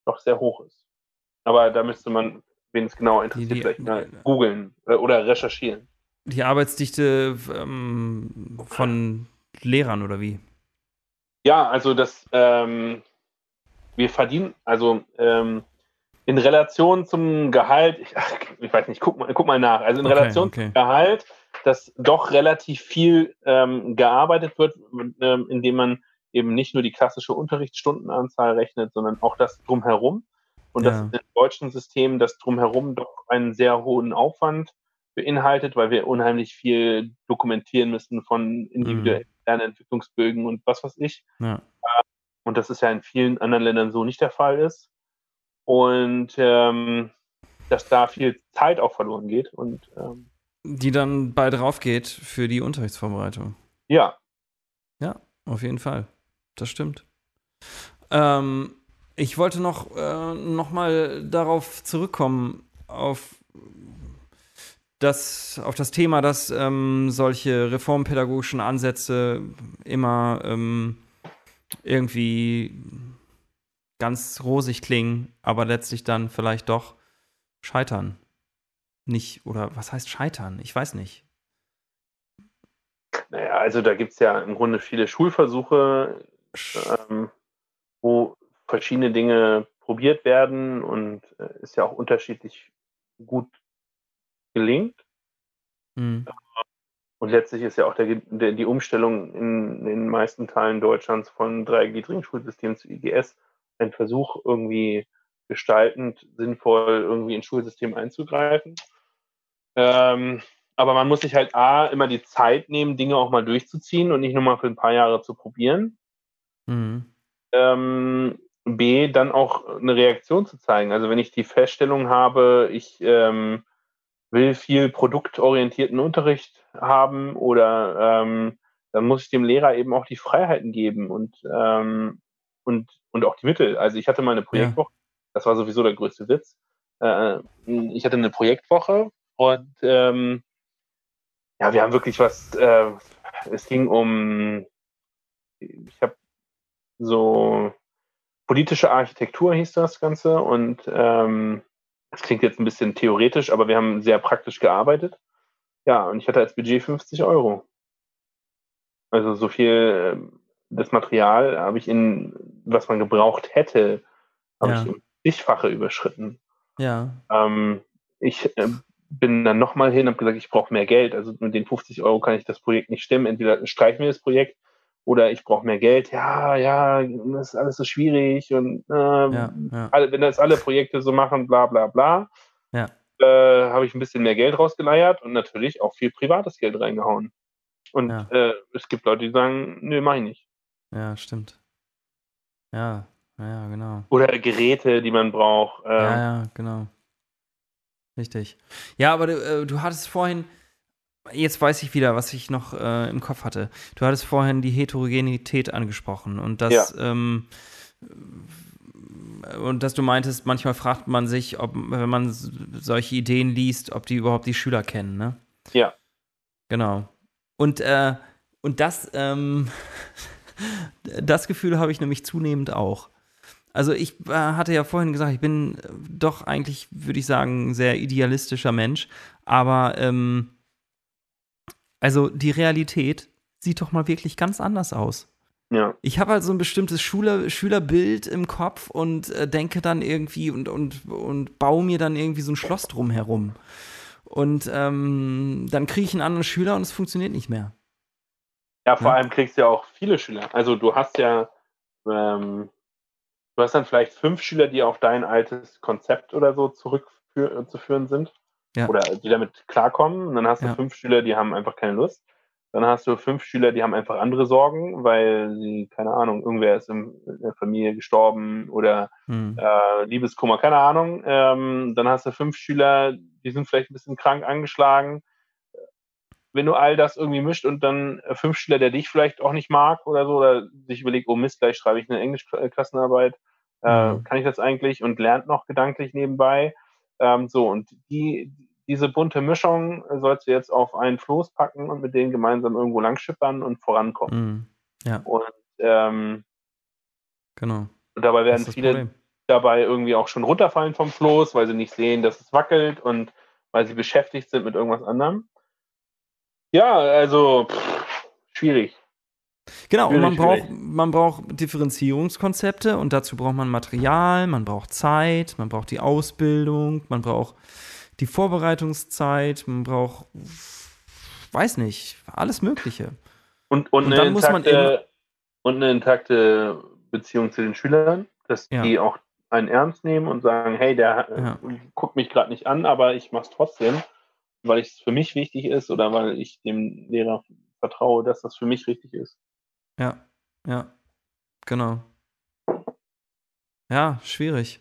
Speaker 2: doch sehr hoch ist. Aber da müsste man, wen es genau interessiert, die, die, vielleicht mal googeln äh, oder recherchieren.
Speaker 1: Die Arbeitsdichte ähm, von Lehrern oder wie?
Speaker 2: Ja, also das, ähm, wir verdienen, also ähm, in Relation zum Gehalt, ich, ach, ich weiß nicht, guck mal, guck mal nach, also in okay, Relation okay. zum Gehalt dass doch relativ viel ähm, gearbeitet wird, ähm, indem man eben nicht nur die klassische Unterrichtsstundenanzahl rechnet, sondern auch das drumherum. Und ja. das im deutschen System das drumherum doch einen sehr hohen Aufwand beinhaltet, weil wir unheimlich viel dokumentieren müssen von individuellen mhm. Lernentwicklungsbögen und was weiß ich.
Speaker 1: Ja.
Speaker 2: Und das ist ja in vielen anderen Ländern so nicht der Fall ist. Und ähm, dass da viel Zeit auch verloren geht. Und ähm,
Speaker 1: die dann bei drauf geht für die Unterrichtsvorbereitung.
Speaker 2: Ja.
Speaker 1: Ja, auf jeden Fall. Das stimmt. Ähm, ich wollte noch, äh, noch mal darauf zurückkommen, auf das, auf das Thema, dass ähm, solche reformpädagogischen Ansätze immer ähm, irgendwie ganz rosig klingen, aber letztlich dann vielleicht doch scheitern. Nicht, oder was heißt scheitern? Ich weiß nicht.
Speaker 2: Naja, also da gibt es ja im Grunde viele Schulversuche, ähm, wo verschiedene Dinge probiert werden und äh, ist ja auch unterschiedlich gut gelingt. Mhm. Und letztlich ist ja auch der, der, die Umstellung in, in, den meisten Teilen Deutschlands von dreigliedrigen Schulsystemen zu IGS ein Versuch, irgendwie gestaltend sinnvoll irgendwie ins Schulsystem einzugreifen. Ähm, aber man muss sich halt A, immer die Zeit nehmen, Dinge auch mal durchzuziehen und nicht nur mal für ein paar Jahre zu probieren. Mhm. Ähm, B, dann auch eine Reaktion zu zeigen. Also wenn ich die Feststellung habe, ich ähm, will viel produktorientierten Unterricht haben oder ähm, dann muss ich dem Lehrer eben auch die Freiheiten geben und, ähm, und, und auch die Mittel. Also ich hatte mal eine Projektwoche, ja. das war sowieso der größte Witz. Äh, ich hatte eine Projektwoche und ähm, ja, wir haben wirklich was, äh, es ging um, ich habe so politische Architektur hieß das Ganze und ähm, das klingt jetzt ein bisschen theoretisch, aber wir haben sehr praktisch gearbeitet. Ja, und ich hatte als Budget 50 Euro. Also so viel äh, das Material habe ich in, was man gebraucht hätte, habe ja. ich im zigfache überschritten.
Speaker 1: Ja.
Speaker 2: Ähm, ich äh, bin dann nochmal hin und habe gesagt, ich brauche mehr Geld. Also mit den 50 Euro kann ich das Projekt nicht stemmen. Entweder streichen wir das Projekt oder ich brauche mehr Geld. Ja, ja, das ist alles so schwierig und äh, ja, ja. Alle, wenn das alle Projekte so machen, bla bla bla,
Speaker 1: ja.
Speaker 2: äh, habe ich ein bisschen mehr Geld rausgeleiert und natürlich auch viel privates Geld reingehauen. Und äh, es gibt Leute, die sagen, nö, mach ich nicht.
Speaker 1: Ja, stimmt. Ja, ja, genau.
Speaker 2: Oder Geräte, die man braucht.
Speaker 1: ja, ähm. ja, genau. Richtig. Ja, aber du, äh, du hattest vorhin, jetzt weiß ich wieder, was ich noch äh, im Kopf hatte. Du hattest vorhin die Heterogenität angesprochen und das, ja. ähm, und dass du meintest, manchmal fragt man sich, ob, wenn man solche Ideen liest, ob die überhaupt die Schüler kennen, ne?
Speaker 2: Ja.
Speaker 1: Genau. Und, äh, und das, ähm, das Gefühl habe ich nämlich zunehmend auch. Also ich äh, hatte ja vorhin gesagt, ich bin äh, doch eigentlich, würde ich sagen, ein sehr idealistischer Mensch. Aber ähm, also die Realität sieht doch mal wirklich ganz anders aus.
Speaker 2: Ja.
Speaker 1: Ich habe halt so ein bestimmtes Schüler, Schülerbild im Kopf und äh, denke dann irgendwie und, und, und baue mir dann irgendwie so ein Schloss drumherum. Und ähm, dann kriege ich einen anderen Schüler und es funktioniert nicht mehr.
Speaker 2: Ja, vor ja? allem kriegst du ja auch viele Schüler. Also du hast ja, ähm, Du hast dann vielleicht fünf Schüler, die auf dein altes Konzept oder so zurückzuführen sind. Ja. Oder die damit klarkommen. Und dann hast du ja. fünf Schüler, die haben einfach keine Lust. Dann hast du fünf Schüler, die haben einfach andere Sorgen, weil sie, keine Ahnung, irgendwer ist in der Familie gestorben oder hm. äh, Liebeskummer, keine Ahnung. Ähm, dann hast du fünf Schüler, die sind vielleicht ein bisschen krank angeschlagen wenn du all das irgendwie mischt und dann äh, fünf Schüler, der dich vielleicht auch nicht mag oder so, oder sich überlegt, oh Mist, gleich schreibe ich eine Englischklassenarbeit, äh, mhm. kann ich das eigentlich und lernt noch gedanklich nebenbei. Ähm, so, und die, diese bunte Mischung sollst du jetzt auf einen Floß packen und mit denen gemeinsam irgendwo langschippern und vorankommen.
Speaker 1: Mhm. Ja.
Speaker 2: Und ähm,
Speaker 1: genau.
Speaker 2: Und dabei werden viele Problem. dabei irgendwie auch schon runterfallen vom Floß, weil sie nicht sehen, dass es wackelt und weil sie beschäftigt sind mit irgendwas anderem. Ja, also pff, schwierig.
Speaker 1: Genau, und man braucht, man braucht Differenzierungskonzepte und dazu braucht man Material, man braucht Zeit, man braucht die Ausbildung, man braucht die Vorbereitungszeit, man braucht, weiß nicht, alles Mögliche.
Speaker 2: Und, und, und eine, intakte, und eine intakte Beziehung zu den Schülern, dass ja. die auch einen ernst nehmen und sagen, hey, der ja. guckt mich gerade nicht an, aber ich mach's trotzdem weil es für mich wichtig ist oder weil ich dem Lehrer vertraue, dass das für mich richtig ist.
Speaker 1: Ja, ja, genau. Ja, schwierig.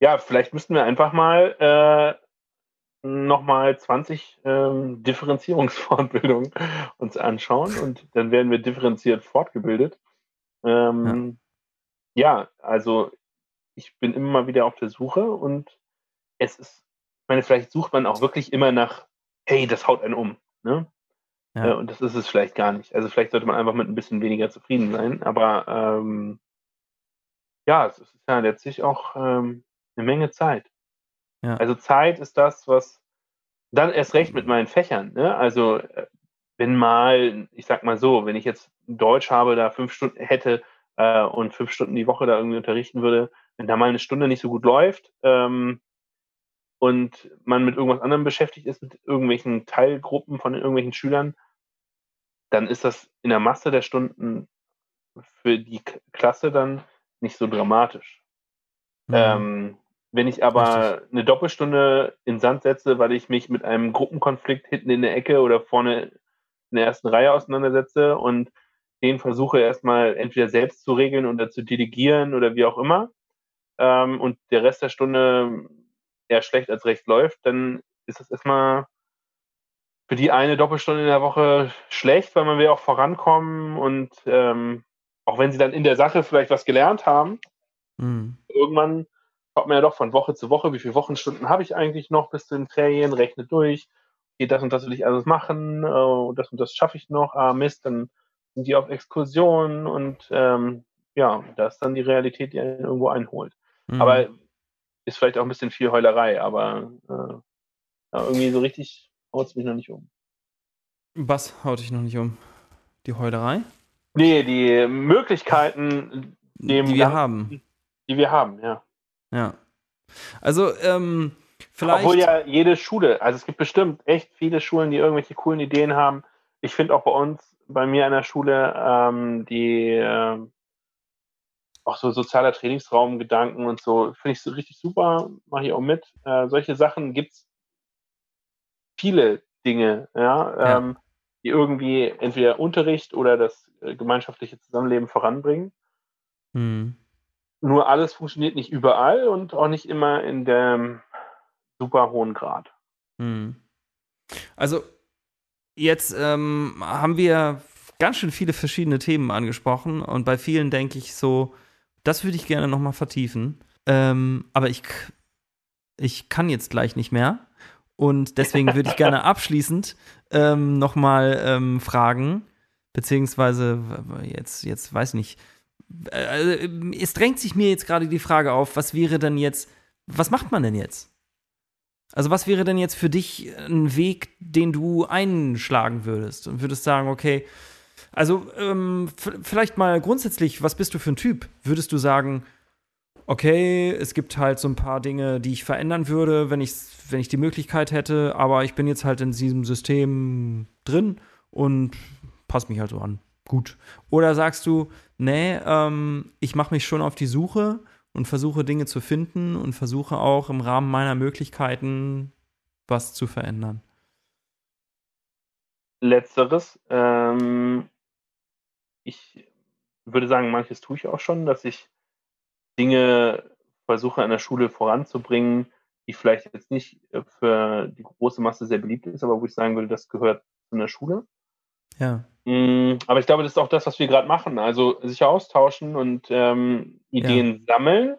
Speaker 2: Ja, vielleicht müssten wir einfach mal äh, nochmal 20 ähm, Differenzierungsfortbildungen uns anschauen und dann werden wir differenziert fortgebildet. Ähm, ja. ja, also ich bin immer mal wieder auf der Suche und es ist meine, vielleicht sucht man auch wirklich immer nach, hey, das haut einen um. Ne?
Speaker 1: Ja.
Speaker 2: Äh, und das ist es vielleicht gar nicht. Also vielleicht sollte man einfach mit ein bisschen weniger zufrieden sein. Aber ähm, ja, es ist ja letztlich auch ähm, eine Menge Zeit.
Speaker 1: Ja.
Speaker 2: Also Zeit ist das, was dann erst recht mit meinen Fächern. Ne? Also äh, wenn mal, ich sag mal so, wenn ich jetzt Deutsch habe, da fünf Stunden hätte äh, und fünf Stunden die Woche da irgendwie unterrichten würde, wenn da mal eine Stunde nicht so gut läuft ähm, und man mit irgendwas anderem beschäftigt ist, mit irgendwelchen Teilgruppen von irgendwelchen Schülern, dann ist das in der Masse der Stunden für die Klasse dann nicht so dramatisch.
Speaker 1: Mhm.
Speaker 2: Ähm, wenn ich aber
Speaker 1: Richtig.
Speaker 2: eine Doppelstunde in Sand setze, weil ich mich mit einem Gruppenkonflikt hinten in der Ecke oder vorne in der ersten Reihe auseinandersetze und den versuche erstmal entweder selbst zu regeln oder zu delegieren oder wie auch immer, ähm, und der Rest der Stunde eher schlecht als recht läuft, dann ist das erstmal für die eine Doppelstunde in der Woche schlecht, weil man will auch vorankommen und ähm, auch wenn sie dann in der Sache vielleicht was gelernt haben,
Speaker 1: Mhm.
Speaker 2: irgendwann schaut man ja doch von Woche zu Woche, wie viele Wochenstunden habe ich eigentlich noch bis zu den Ferien, rechnet durch, geht das und das will ich alles machen, äh, das und das schaffe ich noch, ah Mist, dann sind die auf Exkursion und ähm, ja, da ist dann die Realität, die einen irgendwo einholt.
Speaker 1: Mhm.
Speaker 2: Aber ist vielleicht auch ein bisschen viel Heulerei, aber äh, ja, irgendwie so richtig haut es mich noch nicht um.
Speaker 1: Was haut dich noch nicht um? Die Heulerei?
Speaker 2: Nee, die Möglichkeiten,
Speaker 1: die wir
Speaker 2: Ganzen-
Speaker 1: haben.
Speaker 2: die wir haben, ja.
Speaker 1: Ja. Also, ähm, vielleicht.
Speaker 2: Obwohl ja jede Schule, also es gibt bestimmt echt viele Schulen, die irgendwelche coolen Ideen haben. Ich finde auch bei uns, bei mir an der Schule, ähm, die ähm, auch so sozialer Trainingsraum-Gedanken und so, finde ich so richtig super, mache ich auch mit. Äh, solche Sachen gibt's viele Dinge, ja,
Speaker 1: Ja.
Speaker 2: Ähm, die irgendwie entweder Unterricht oder das äh, gemeinschaftliche Zusammenleben voranbringen.
Speaker 1: Hm.
Speaker 2: Nur alles funktioniert nicht überall und auch nicht immer in dem super hohen Grad.
Speaker 1: Hm. Also, jetzt ähm, haben wir ganz schön viele verschiedene Themen angesprochen und bei vielen denke ich so, das würde ich gerne nochmal vertiefen. Ähm, aber ich, ich kann jetzt gleich nicht mehr. Und deswegen würde ich gerne abschließend ähm, nochmal ähm, fragen, beziehungsweise jetzt, jetzt weiß ich nicht. Äh, es drängt sich mir jetzt gerade die Frage auf, was wäre denn jetzt, was macht man denn jetzt? Also was wäre denn jetzt für dich ein Weg, den du einschlagen würdest und würdest sagen, okay, also ähm, vielleicht mal grundsätzlich, was bist du für ein Typ? Würdest du sagen, okay, es gibt halt so ein paar Dinge, die ich verändern würde, wenn ich, wenn ich die Möglichkeit hätte, aber ich bin jetzt halt in diesem System drin und passe mich halt so an. Gut. Oder sagst du, nee, ähm, ich mache mich schon auf die Suche und versuche Dinge zu finden und versuche auch im Rahmen meiner Möglichkeiten was zu verändern.
Speaker 2: Letzteres. Ähm, ich würde sagen, manches tue ich auch schon, dass ich Dinge versuche an der Schule voranzubringen, die vielleicht jetzt nicht für die große Masse sehr beliebt ist, aber wo ich sagen würde, das gehört zu einer Schule.
Speaker 1: Ja.
Speaker 2: Mm, Aber ich glaube, das ist auch das, was wir gerade machen. Also sich austauschen und ähm, Ideen sammeln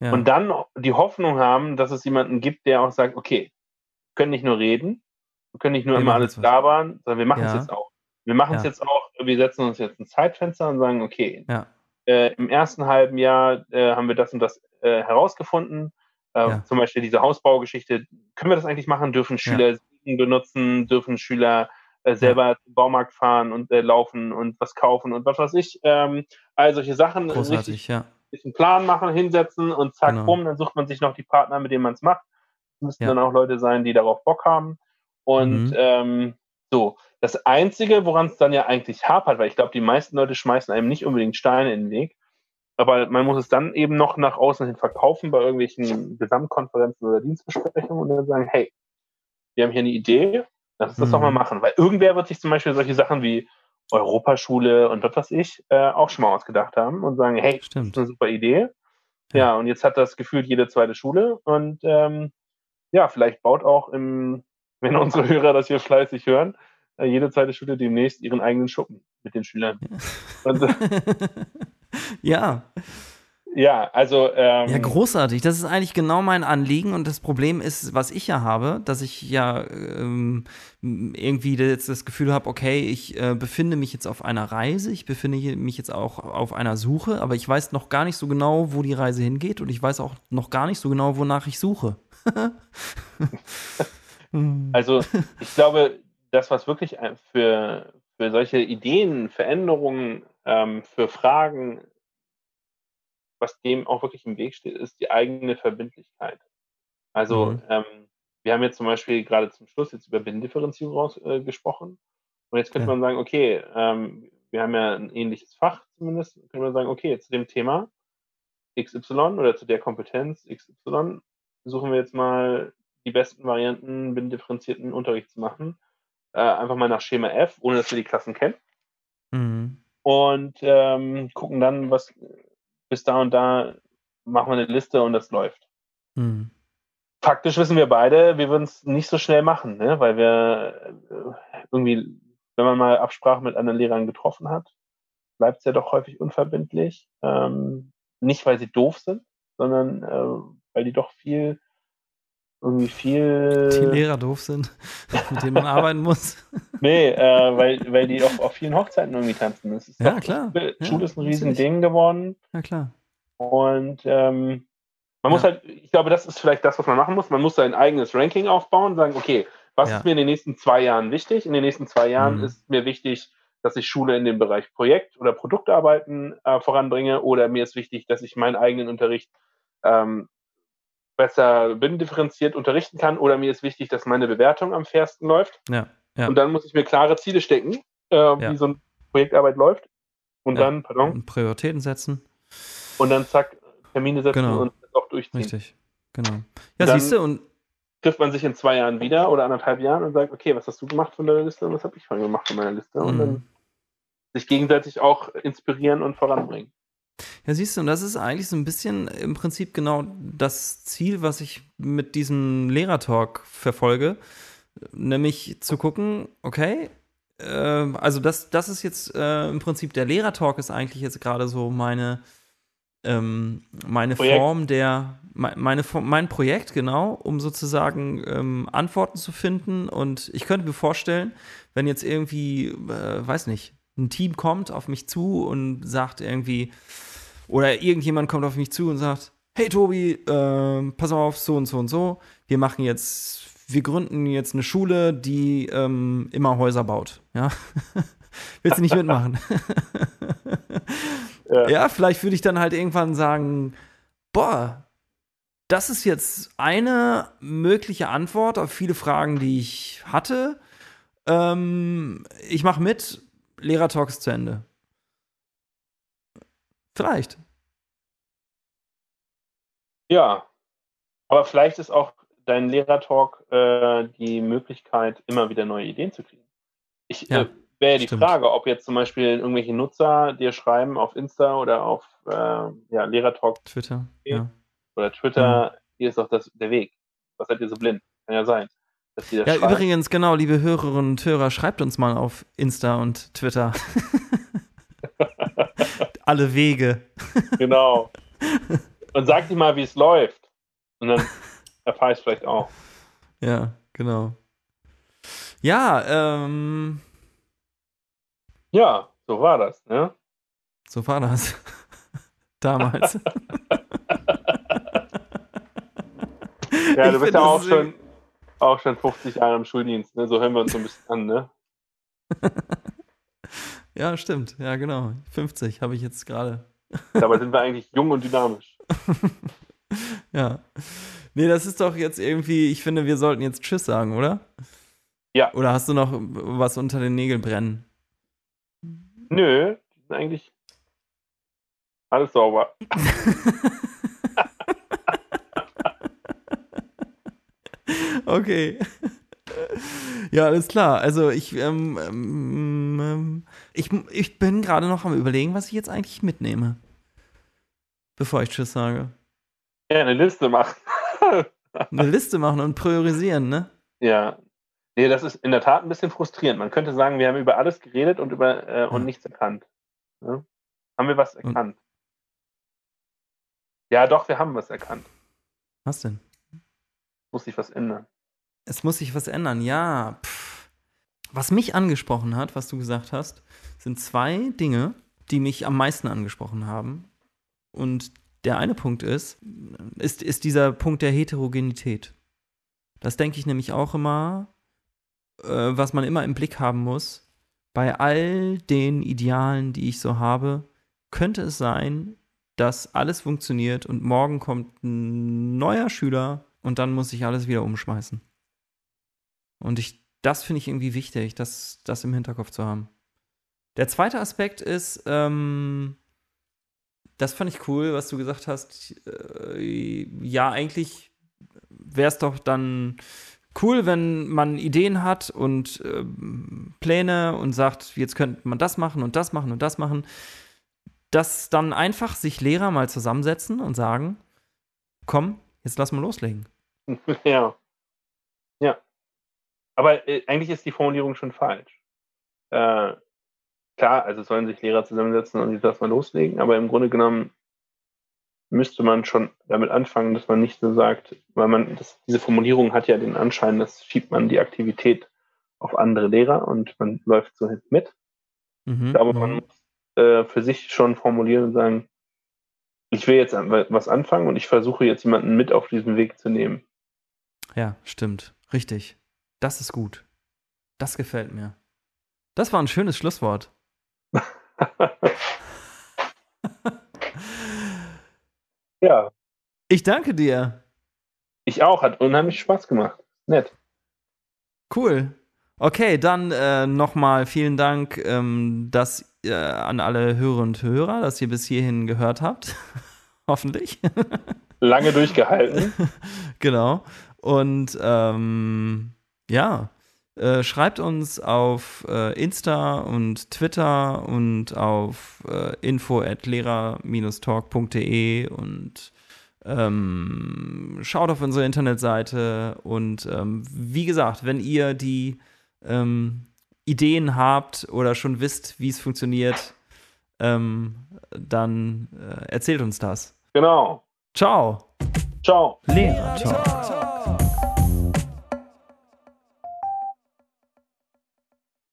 Speaker 1: ja.
Speaker 2: und dann die Hoffnung haben, dass es jemanden gibt, der auch sagt, okay, wir können nicht nur reden, wir können nicht nur
Speaker 1: Wir
Speaker 2: immer alles labern, sondern wir machen es
Speaker 1: Ja.
Speaker 2: jetzt auch. Wir machen es
Speaker 1: Ja.
Speaker 2: jetzt auch, wir setzen uns jetzt ein Zeitfenster und sagen, okay,
Speaker 1: Ja.
Speaker 2: äh, im ersten halben Jahr äh, haben wir das und das äh, herausgefunden. Äh,
Speaker 1: Ja.
Speaker 2: Zum Beispiel diese Hausbaugeschichte. Können wir das eigentlich machen? Dürfen Schüler Siegen benutzen? Dürfen Schüler äh, selber zum Baumarkt fahren und äh, laufen und was kaufen und was weiß ich? Ähm, all solche Sachen. Richtig
Speaker 1: Großartig, ja.
Speaker 2: sich einen Plan machen, hinsetzen und zack,
Speaker 1: Genau.
Speaker 2: bumm, dann sucht man sich noch die Partner, mit denen man es macht. Das müssten
Speaker 1: Ja.
Speaker 2: dann auch Leute sein, die darauf Bock haben. Und
Speaker 1: Mhm.
Speaker 2: ähm, so, das Einzige, woran es dann ja eigentlich hapert, weil ich glaube, die meisten Leute schmeißen einem nicht unbedingt Steine in den Weg, aber man muss es dann eben noch nach außen hin verkaufen bei irgendwelchen Gesamtkonferenzen oder Dienstbesprechungen und dann sagen, hey, wir haben hier eine Idee, lass uns das
Speaker 1: Mhm.
Speaker 2: doch mal machen. Weil irgendwer wird sich zum Beispiel solche Sachen wie Europaschule und was weiß ich äh, auch schon mal ausgedacht haben und sagen, hey,
Speaker 1: Stimmt.
Speaker 2: das ist eine super Idee.
Speaker 1: Ja.
Speaker 2: Ja, und jetzt hat das gefühlt jede zweite Schule und ähm, ja, vielleicht baut auch im, wenn unsere Hörer das hier fleißig hören, äh, jede zweite Schule demnächst ihren eigenen Schuppen mit den Schülern. Und, äh,
Speaker 1: ja.
Speaker 2: Ja, also. Ähm,
Speaker 1: ja, großartig. Das ist eigentlich genau mein Anliegen. Und das Problem ist, was ich ja habe, dass ich ja ähm, irgendwie jetzt das Gefühl habe, okay, ich äh, befinde mich jetzt auf einer Reise, ich befinde mich jetzt auch auf einer Suche, aber ich weiß noch gar nicht so genau, wo die Reise hingeht und ich weiß auch noch gar nicht so genau, wonach ich suche.
Speaker 2: also, ich glaube, das, was wirklich für, für solche Ideen, Veränderungen, ähm, für Fragen was dem auch wirklich im Weg steht, ist die eigene Verbindlichkeit. Also mhm. ähm, wir haben jetzt zum Beispiel gerade zum Schluss jetzt über Bindifferenzierung raus, äh, gesprochen. Und jetzt könnte ja. man sagen, okay, ähm, wir haben ja ein ähnliches Fach zumindest, könnte man sagen, okay, zu dem Thema XY oder zu der Kompetenz XY suchen wir jetzt mal die besten Varianten, bindifferenzierten Unterricht zu machen. Äh, einfach mal nach Schema F, ohne dass wir die Klassen kennen. Mhm. Und ähm, gucken dann, was bis da und da machen wir eine Liste und das läuft. Mhm. Faktisch wissen wir beide, wir würden es nicht so schnell machen, ne? weil wir äh, irgendwie, wenn man mal Absprache mit anderen Lehrern getroffen hat, bleibt es ja doch häufig unverbindlich. Ähm, nicht, weil sie doof sind, sondern äh, weil die doch viel irgendwie viel.
Speaker 1: Die Lehrer doof sind, mit denen man arbeiten muss.
Speaker 2: Nee, äh, weil, weil die auf, auf vielen Hochzeiten irgendwie tanzen. Das ist
Speaker 1: ja, klar.
Speaker 2: Schule
Speaker 1: ja,
Speaker 2: ist ein Riesending geworden.
Speaker 1: Ja, klar.
Speaker 2: Und ähm, man muss halt, ich glaube, das ist vielleicht das, was man machen muss. Man muss sein eigenes Ranking aufbauen und sagen, okay, was ja. ist mir in den nächsten zwei Jahren wichtig? In den nächsten zwei Jahren mhm. ist mir wichtig, dass ich Schule in dem Bereich Projekt- oder Produktarbeiten äh, voranbringe oder mir ist wichtig, dass ich meinen eigenen Unterricht ähm, besser binnendifferenziert unterrichten kann oder mir ist wichtig, dass meine Bewertung am fairsten läuft.
Speaker 1: Ja, ja.
Speaker 2: Und dann muss ich mir klare Ziele stecken, äh, ja. wie so eine Projektarbeit läuft. Und dann, pardon.
Speaker 1: Prioritäten setzen.
Speaker 2: Und dann zack, Termine setzen
Speaker 1: genau.
Speaker 2: und das auch durchziehen.
Speaker 1: Richtig, genau. Ja, siehst du, und
Speaker 2: trifft man sich in zwei Jahren wieder oder anderthalb Jahren und sagt, okay, was hast du gemacht von deiner Liste und was habe ich gemacht von meiner Liste? Und mhm. dann sich gegenseitig auch inspirieren und voranbringen.
Speaker 1: Ja, siehst du, und das ist eigentlich so ein bisschen im Prinzip genau das Ziel, was ich mit diesem Lehrertalk verfolge, nämlich zu gucken, okay, äh, also das, das ist jetzt äh, im Prinzip der Lehrertalk ist eigentlich jetzt gerade so meine, ähm, meine Projekt. Form der, meine, mein Projekt, genau, um sozusagen ähm, Antworten zu finden. Und ich könnte mir vorstellen, wenn jetzt irgendwie, äh, weiß nicht, ein Team kommt auf mich zu und sagt irgendwie, oder irgendjemand kommt auf mich zu und sagt, hey Tobi, äh, pass auf, so und so und so, wir machen jetzt, wir gründen jetzt eine Schule, die ähm, immer Häuser baut. Ja? Willst du nicht mitmachen? ja. ja, vielleicht würde ich dann halt irgendwann sagen, boah, das ist jetzt eine mögliche Antwort auf viele Fragen, die ich hatte. Ähm, ich mache mit, Lehrertalks zu Ende. Vielleicht.
Speaker 2: Ja, aber vielleicht ist auch dein Lehrertalk äh, die Möglichkeit, immer wieder neue Ideen zu kriegen. Ich ja, äh, wäre die stimmt. Frage, ob jetzt zum Beispiel irgendwelche Nutzer dir schreiben auf Insta oder auf äh, ja, Lehrertalk
Speaker 1: Twitter ja.
Speaker 2: oder Twitter, mhm. hier ist doch das, der Weg. Was seid ihr so blind? Kann ja sein.
Speaker 1: Ja, schreiben. übrigens, genau, liebe Hörerinnen und Hörer, schreibt uns mal auf Insta und Twitter. Alle Wege.
Speaker 2: genau. Und sag dir mal, wie es läuft. Und dann erfahre ich es vielleicht auch.
Speaker 1: Ja, genau. Ja, ähm.
Speaker 2: Ja, so war das, ne?
Speaker 1: So war das. Damals.
Speaker 2: ja, du bist ja auch schon, auch schon 50 Jahre im Schuldienst, ne? So hören wir uns so ein bisschen an, ne?
Speaker 1: Ja, stimmt. Ja, genau. 50 habe ich jetzt gerade.
Speaker 2: Dabei sind wir eigentlich jung und dynamisch.
Speaker 1: ja. Nee, das ist doch jetzt irgendwie, ich finde, wir sollten jetzt Tschüss sagen, oder?
Speaker 2: Ja.
Speaker 1: Oder hast du noch was unter den Nägeln brennen?
Speaker 2: Nö, eigentlich alles sauber.
Speaker 1: Okay. Ja, alles klar. Also ich, ähm, ähm, ähm, ich, ich bin gerade noch am überlegen, was ich jetzt eigentlich mitnehme. Bevor ich Tschüss sage.
Speaker 2: Ja, eine Liste machen.
Speaker 1: eine Liste machen und priorisieren, ne?
Speaker 2: Ja. Nee, das ist in der Tat ein bisschen frustrierend. Man könnte sagen, wir haben über alles geredet und über äh, und ja. nichts erkannt. Ja? Haben wir was erkannt? Ja, doch, wir haben was erkannt.
Speaker 1: Was denn?
Speaker 2: Muss sich was ändern.
Speaker 1: Es muss sich was ändern, ja. Pff. Was mich angesprochen hat, was du gesagt hast, sind zwei Dinge, die mich am meisten angesprochen haben. Und der eine Punkt ist, ist, ist dieser Punkt der Heterogenität. Das denke ich nämlich auch immer, äh, was man immer im Blick haben muss. Bei all den Idealen, die ich so habe, könnte es sein, dass alles funktioniert und morgen kommt ein neuer Schüler und dann muss ich alles wieder umschmeißen. Und ich, das finde ich irgendwie wichtig, das, das im Hinterkopf zu haben. Der zweite Aspekt ist, ähm, das fand ich cool, was du gesagt hast. Äh, ja, eigentlich wäre es doch dann cool, wenn man Ideen hat und äh, Pläne und sagt, jetzt könnte man das machen und das machen und das machen. Dass dann einfach sich Lehrer mal zusammensetzen und sagen, komm, jetzt lass mal loslegen.
Speaker 2: Ja. Ja. Aber äh, eigentlich ist die Formulierung schon falsch. Äh, klar, also sollen sich Lehrer zusammensetzen und jetzt lass mal loslegen, aber im Grunde genommen müsste man schon damit anfangen, dass man nicht so sagt, weil man, das, diese Formulierung hat ja den Anschein, dass schiebt man die Aktivität auf andere Lehrer und man läuft so mit. Mhm, ich glaube, man muss äh, für sich schon formulieren und sagen, ich will jetzt was anfangen und ich versuche jetzt jemanden mit auf diesen Weg zu nehmen.
Speaker 1: Ja, stimmt. Richtig. Das ist gut. Das gefällt mir. Das war ein schönes Schlusswort.
Speaker 2: ja.
Speaker 1: Ich danke dir.
Speaker 2: Ich auch, hat unheimlich Spaß gemacht. Nett.
Speaker 1: Cool. Okay, dann äh, nochmal vielen Dank, ähm, dass äh, an alle Hörer und Hörer, dass ihr bis hierhin gehört habt. Hoffentlich.
Speaker 2: Lange durchgehalten.
Speaker 1: genau. Und ähm, ja, äh, schreibt uns auf äh, Insta und Twitter und auf äh, info@lehrer-talk.de und ähm, schaut auf unsere Internetseite und ähm, wie gesagt, wenn ihr die ähm, Ideen habt oder schon wisst, wie es funktioniert, ähm, dann äh, erzählt uns das.
Speaker 2: Genau.
Speaker 1: Ciao.
Speaker 2: Ciao.
Speaker 1: Lehrer Talk.